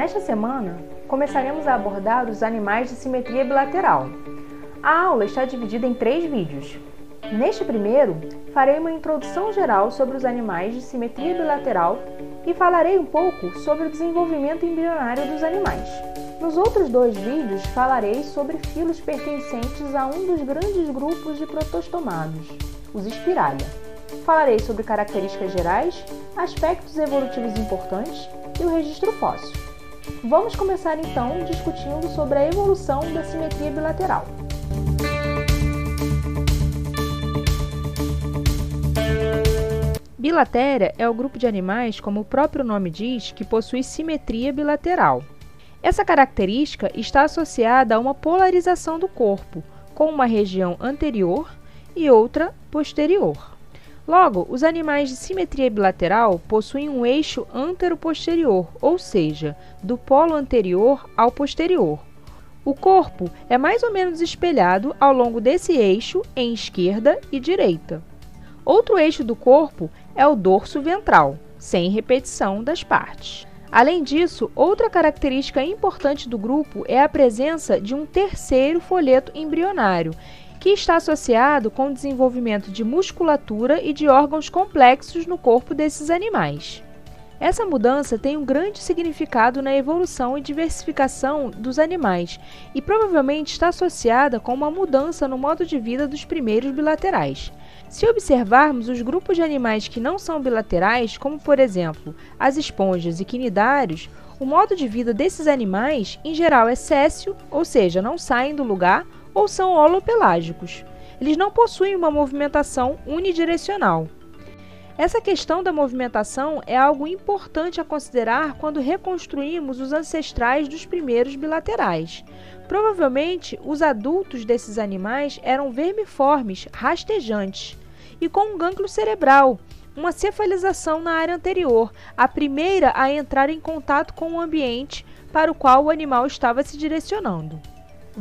Nesta semana, começaremos a abordar os animais de simetria bilateral. A aula está dividida em três vídeos. Neste primeiro, farei uma introdução geral sobre os animais de simetria bilateral e falarei um pouco sobre o desenvolvimento embrionário dos animais. Nos outros dois vídeos, falarei sobre filos pertencentes a um dos grandes grupos de protostomados, os Spiralia. Falarei sobre características gerais, aspectos evolutivos importantes e o registro fóssil. Vamos começar então discutindo sobre a evolução da simetria bilateral. Bilatéria é o grupo de animais, como o próprio nome diz, que possui simetria bilateral. Essa característica está associada a uma polarização do corpo, com uma região anterior e outra posterior. Logo, os animais de simetria bilateral possuem um eixo antero-posterior, ou seja, do polo anterior ao posterior. O corpo é mais ou menos espelhado ao longo desse eixo em esquerda e direita. Outro eixo do corpo é o dorso ventral, sem repetição das partes. Além disso, outra característica importante do grupo é a presença de um terceiro folheto embrionário, que está associado com o desenvolvimento de musculatura e de órgãos complexos no corpo desses animais. Essa mudança tem um grande significado na evolução e diversificação dos animais e provavelmente está associada com uma mudança no modo de vida dos primeiros bilaterais. Se observarmos os grupos de animais que não são bilaterais, como por exemplo as esponjas e quinidários, o modo de vida desses animais em geral é céssio, ou seja, não saem do lugar, ou são holopelágicos. Eles não possuem uma movimentação unidirecional. Essa questão da movimentação é algo importante a considerar quando reconstruímos os ancestrais dos primeiros bilaterais. Provavelmente, os adultos desses animais eram vermiformes, rastejantes e com um gânglio cerebral, uma cefalização na área anterior, a primeira a entrar em contato com o ambiente para o qual o animal estava se direcionando.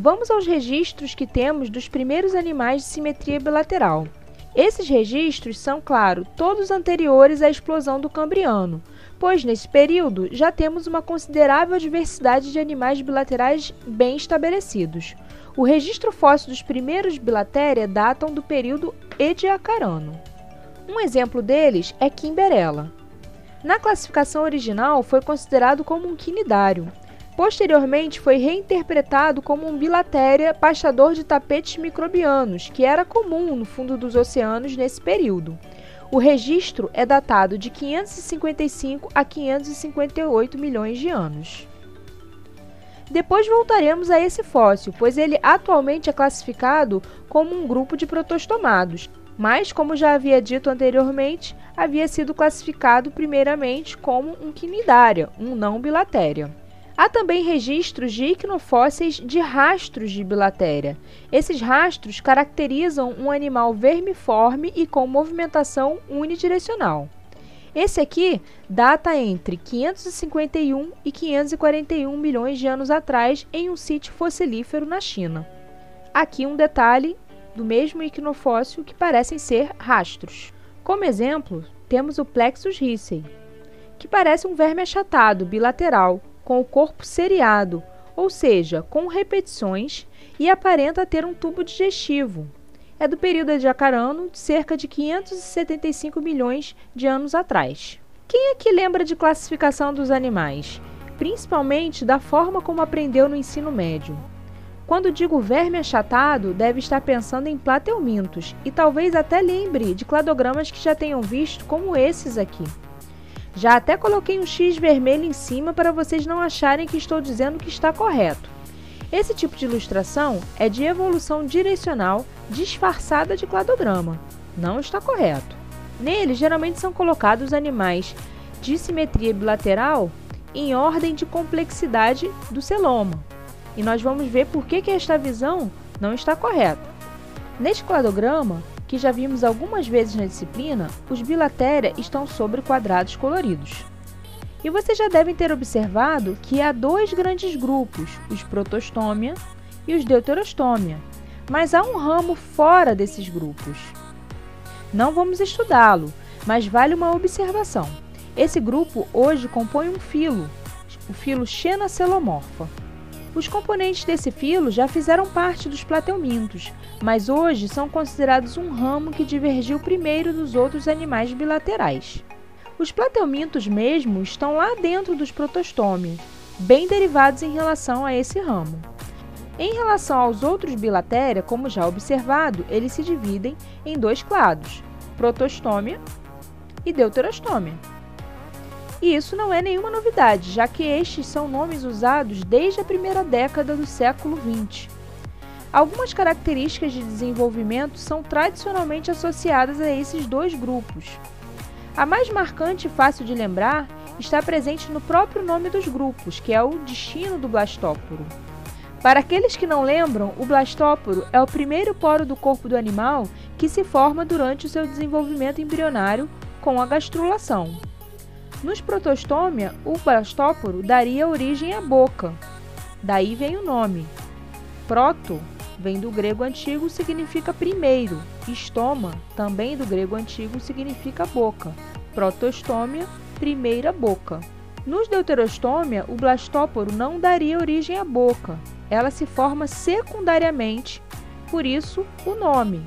Vamos aos registros que temos dos primeiros animais de simetria bilateral. Esses registros são, claro, todos anteriores à explosão do Cambriano, pois nesse período já temos uma considerável diversidade de animais bilaterais bem estabelecidos. O registro fóssil dos primeiros bilatéria datam do período Ediacarano. Um exemplo deles é Kimberella. Na classificação original foi considerado como um quinidário. Posteriormente foi reinterpretado como um bilatéria pastador de tapetes microbianos, que era comum no fundo dos oceanos nesse período. O registro é datado de 555 a 558 milhões de anos. Depois voltaremos a esse fóssil, pois ele atualmente é classificado como um grupo de protostomados, mas, como já havia dito anteriormente, havia sido classificado primeiramente como um quinidária, um não bilatéria. Há também registros de icnofósseis de rastros de bilatéria. Esses rastros caracterizam um animal vermiforme e com movimentação unidirecional. Esse aqui data entre 551 e 541 milhões de anos atrás em um sítio fossilífero na China. Aqui um detalhe do mesmo iquinofóssil que parecem ser rastros. Como exemplo, temos o Plexus ricei, que parece um verme achatado, bilateral, com o corpo seriado, ou seja, com repetições, e aparenta ter um tubo digestivo, é do período ediacarano, de cerca de 575 milhões de anos atrás. Quem é que lembra de classificação dos animais? Principalmente da forma como aprendeu no ensino médio. Quando digo verme achatado, deve estar pensando em plateumintos e talvez até lembre de cladogramas que já tenham visto, como esses aqui. Já até coloquei um X vermelho em cima para vocês não acharem que estou dizendo que está correto. Esse tipo de ilustração é de evolução direcional disfarçada de cladograma. Não está correto. Nele, geralmente são colocados animais de simetria bilateral em ordem de complexidade do celoma. E nós vamos ver por que, que esta visão não está correta. Neste cladograma, que já vimos algumas vezes na disciplina, os bilatéria estão sobre quadrados coloridos. E vocês já devem ter observado que há dois grandes grupos, os protostômia e os deuterostômia, mas há um ramo fora desses grupos. Não vamos estudá-lo, mas vale uma observação. Esse grupo hoje compõe um filo, o filo Xenocelomorpha. Os componentes desse filo já fizeram parte dos plateumintos, mas hoje são considerados um ramo que divergiu primeiro dos outros animais bilaterais. Os plateumintos mesmo estão lá dentro dos protostômia, bem derivados em relação a esse ramo. Em relação aos outros bilatéria, como já observado, eles se dividem em dois clados, protostômia e deuterostômia. E isso não é nenhuma novidade, já que estes são nomes usados desde a primeira década do século XX. Algumas características de desenvolvimento são tradicionalmente associadas a esses dois grupos. A mais marcante e fácil de lembrar está presente no próprio nome dos grupos, que é o destino do blastóporo. Para aqueles que não lembram, o blastóporo é o primeiro poro do corpo do animal que se forma durante o seu desenvolvimento embrionário com a gastrulação. Nos protostômia, o blastóporo daria origem à boca. Daí vem o nome. Proto vem do grego antigo significa primeiro. Estoma, também do grego antigo, significa boca. Protostômia, primeira boca. Nos deuterostômia, o blastóporo não daria origem à boca. Ela se forma secundariamente, por isso o nome.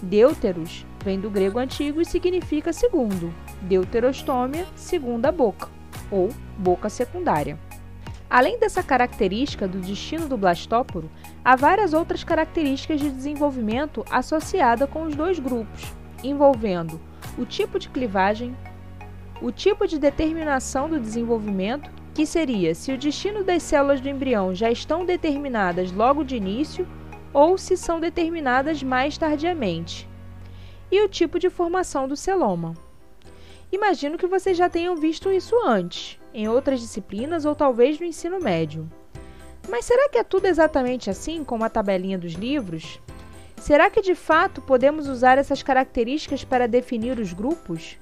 Deuteros vem do grego antigo e significa segundo deuterostômia segunda boca, ou boca secundária. Além dessa característica do destino do blastóporo, há várias outras características de desenvolvimento associada com os dois grupos, envolvendo o tipo de clivagem, o tipo de determinação do desenvolvimento, que seria se o destino das células do embrião já estão determinadas logo de início ou se são determinadas mais tardiamente, e o tipo de formação do celoma. Imagino que vocês já tenham visto isso antes, em outras disciplinas ou talvez no ensino médio. Mas será que é tudo exatamente assim, como a tabelinha dos livros? Será que de fato podemos usar essas características para definir os grupos?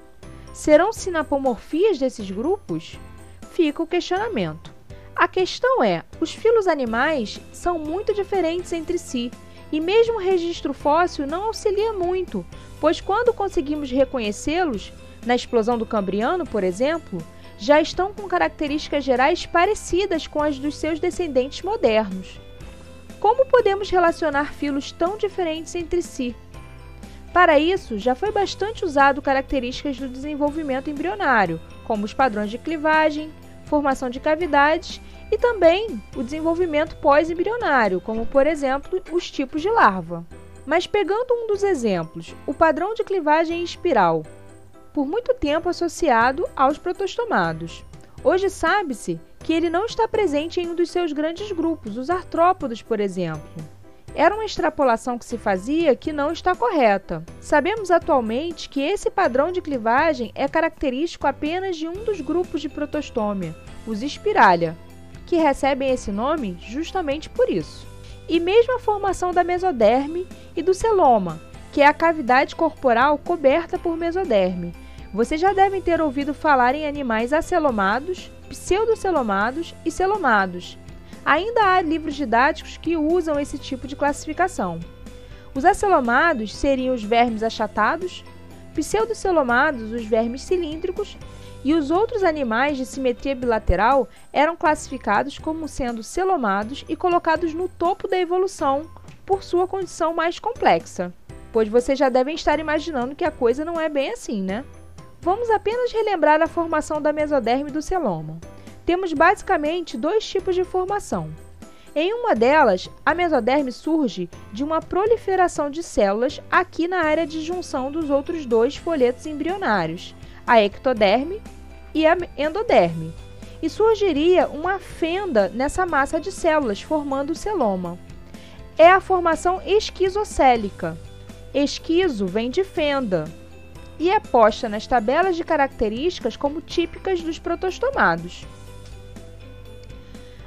Serão sinapomorfias desses grupos? Fica o questionamento. A questão é: os filos animais são muito diferentes entre si, e mesmo o registro fóssil não auxilia muito, pois quando conseguimos reconhecê-los, na explosão do Cambriano, por exemplo, já estão com características gerais parecidas com as dos seus descendentes modernos. Como podemos relacionar filos tão diferentes entre si? Para isso, já foi bastante usado características do desenvolvimento embrionário, como os padrões de clivagem, formação de cavidades e também o desenvolvimento pós-embrionário, como por exemplo os tipos de larva. Mas pegando um dos exemplos, o padrão de clivagem em espiral, por muito tempo associado aos protostomados. Hoje sabe-se que ele não está presente em um dos seus grandes grupos, os artrópodos, por exemplo. Era uma extrapolação que se fazia que não está correta. Sabemos atualmente que esse padrão de clivagem é característico apenas de um dos grupos de protostômia, os espiralha, que recebem esse nome justamente por isso. E mesmo a formação da mesoderme e do celoma, que é a cavidade corporal coberta por mesoderme, vocês já devem ter ouvido falar em animais acelomados, pseudocelomados e celomados. Ainda há livros didáticos que usam esse tipo de classificação. Os acelomados seriam os vermes achatados, pseudocelomados os vermes cilíndricos e os outros animais de simetria bilateral eram classificados como sendo celomados e colocados no topo da evolução por sua condição mais complexa. Pois vocês já devem estar imaginando que a coisa não é bem assim, né? Vamos apenas relembrar a formação da mesoderme do celoma. Temos basicamente dois tipos de formação. Em uma delas, a mesoderme surge de uma proliferação de células aqui na área de junção dos outros dois folhetos embrionários, a ectoderme e a endoderme, e surgiria uma fenda nessa massa de células, formando o celoma. É a formação esquizocélica. Esquizo vem de fenda, e é posta nas tabelas de características como típicas dos protostomados.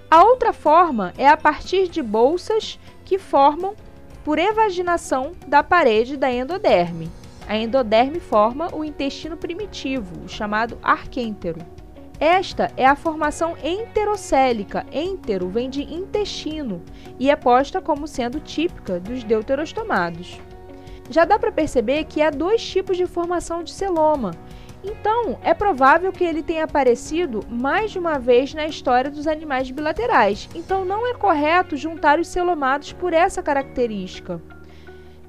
A outra forma é a partir de bolsas que formam por evaginação da parede da endoderme. A endoderme forma o intestino primitivo, chamado arquêntero. Esta é a formação enterocélica. Entero vem de intestino e é posta como sendo típica dos deuterostomados. Já dá para perceber que há dois tipos de formação de celoma. Então, é provável que ele tenha aparecido mais de uma vez na história dos animais bilaterais. Então, não é correto juntar os celomados por essa característica.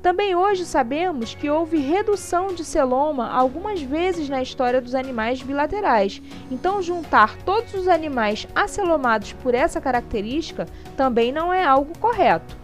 Também hoje sabemos que houve redução de celoma algumas vezes na história dos animais bilaterais. Então, juntar todos os animais acelomados por essa característica também não é algo correto.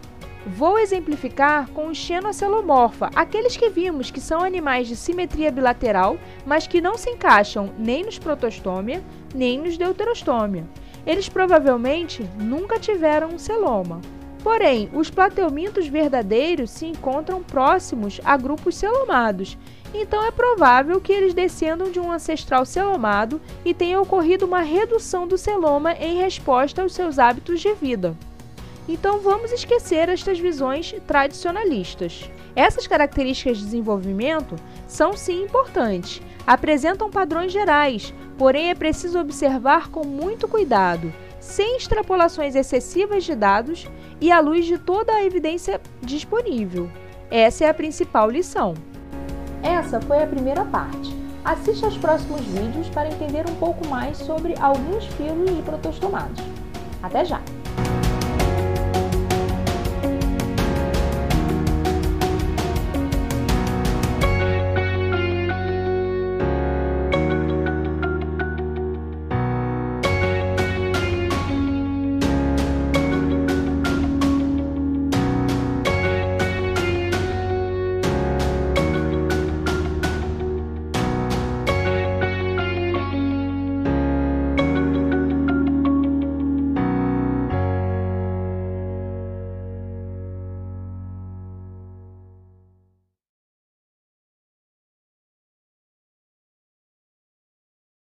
Vou exemplificar com os xenocelomorfa, aqueles que vimos que são animais de simetria bilateral, mas que não se encaixam nem nos protostômia, nem nos deuterostômia. Eles provavelmente nunca tiveram um celoma. Porém, os plateumintos verdadeiros se encontram próximos a grupos celomados, então é provável que eles descendam de um ancestral celomado e tenha ocorrido uma redução do celoma em resposta aos seus hábitos de vida. Então vamos esquecer estas visões tradicionalistas. Essas características de desenvolvimento são sim importantes, apresentam padrões gerais, porém é preciso observar com muito cuidado, sem extrapolações excessivas de dados e à luz de toda a evidência disponível. Essa é a principal lição. Essa foi a primeira parte. Assista aos próximos vídeos para entender um pouco mais sobre alguns filos de protostomados. Até já!